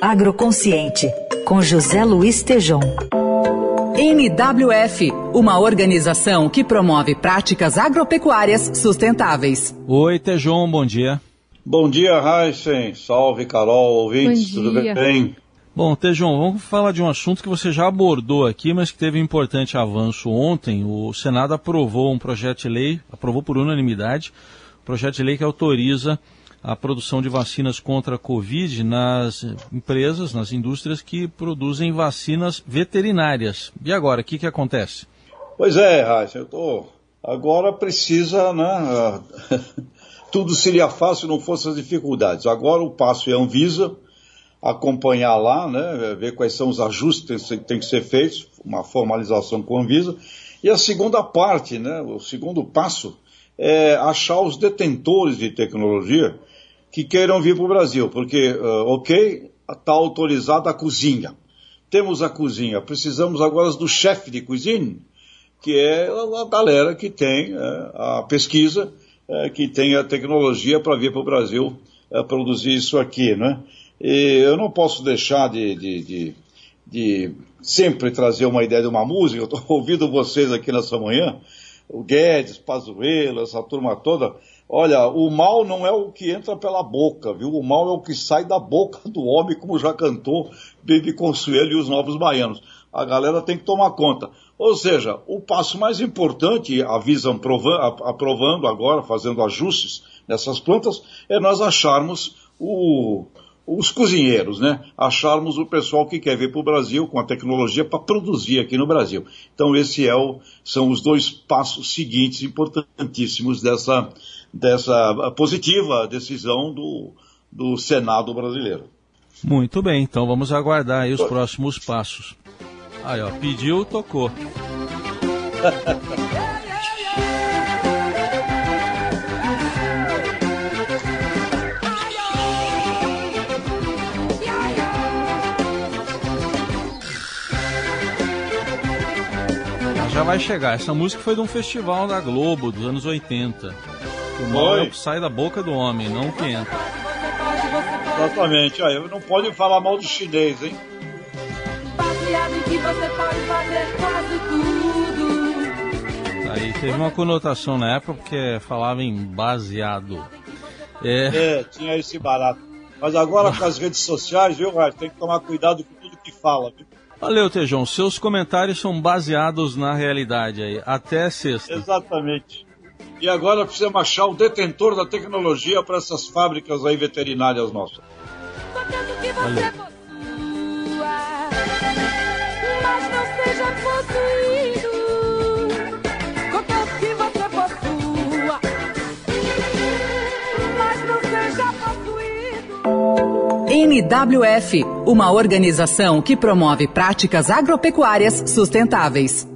Agroconsciente, com José Luiz Tejom. NWF, uma organização que promove práticas agropecuárias sustentáveis. Oi, Tejon, bom dia. Bom dia, Heisen. Salve, Carol, ouvintes, tudo bem? Bom, Tejon, vamos falar de um assunto que você já abordou aqui, mas que teve um importante avanço ontem. O Senado aprovou um projeto de lei, aprovou por unanimidade, um projeto de lei que autoriza a produção de vacinas contra a Covid nas empresas, nas indústrias que produzem vacinas veterinárias. E agora, o que, que acontece? Pois é, Raíssa, eu tô... agora precisa, né? Tudo seria fácil se não fossem as dificuldades. Agora o passo é a Anvisa, acompanhar lá, né? Ver quais são os ajustes que têm que ser feitos, uma formalização com a Anvisa. E a segunda parte, né? O segundo passo é achar os detentores de tecnologia que queiram vir para o Brasil, porque, uh, ok, está autorizada a cozinha. Temos a cozinha, precisamos agora do chefe de cozinha, que é a galera que tem uh, a pesquisa, uh, que tem a tecnologia para vir para o Brasil produzir isso aqui, né? E eu não posso deixar de, de, de, de sempre trazer uma ideia de uma música, estou ouvindo vocês aqui nessa manhã, o Guedes, Pazuello, essa turma toda, Olha, o mal não é o que entra pela boca, viu? O mal é o que sai da boca do homem, como já cantou Baby Consuelo e os Novos Baianos. A galera tem que tomar conta. Ou seja, o passo mais importante, avisam aprovando agora, fazendo ajustes nessas plantas, é nós acharmos o, os cozinheiros, né? Acharmos o pessoal que quer vir para o Brasil com a tecnologia para produzir aqui no Brasil. Então, esse é o, são os dois passos seguintes importantíssimos dessa, dessa positiva decisão do, do Senado brasileiro. Muito bem, então vamos aguardar aí os próximos passos. Aí, ó, pediu, tocou. já vai chegar. Essa música foi de um festival da Globo dos anos 80. O mal é sai da boca do homem, não que entra. Exatamente. Aí não pode falar mal do chinês, hein? Aí teve uma conotação na época porque falava em baseado. É, é tinha esse barato. Mas agora com as redes sociais, viu, Raio? Tem que tomar cuidado com tudo que fala, viu? Valeu, Tejão. Seus comentários são baseados na realidade aí. Até sexta. Exatamente. E agora precisamos achar o detentor da tecnologia para essas fábricas aí veterinárias nossas. Valeu. NWF, uma organização que promove práticas agropecuárias sustentáveis.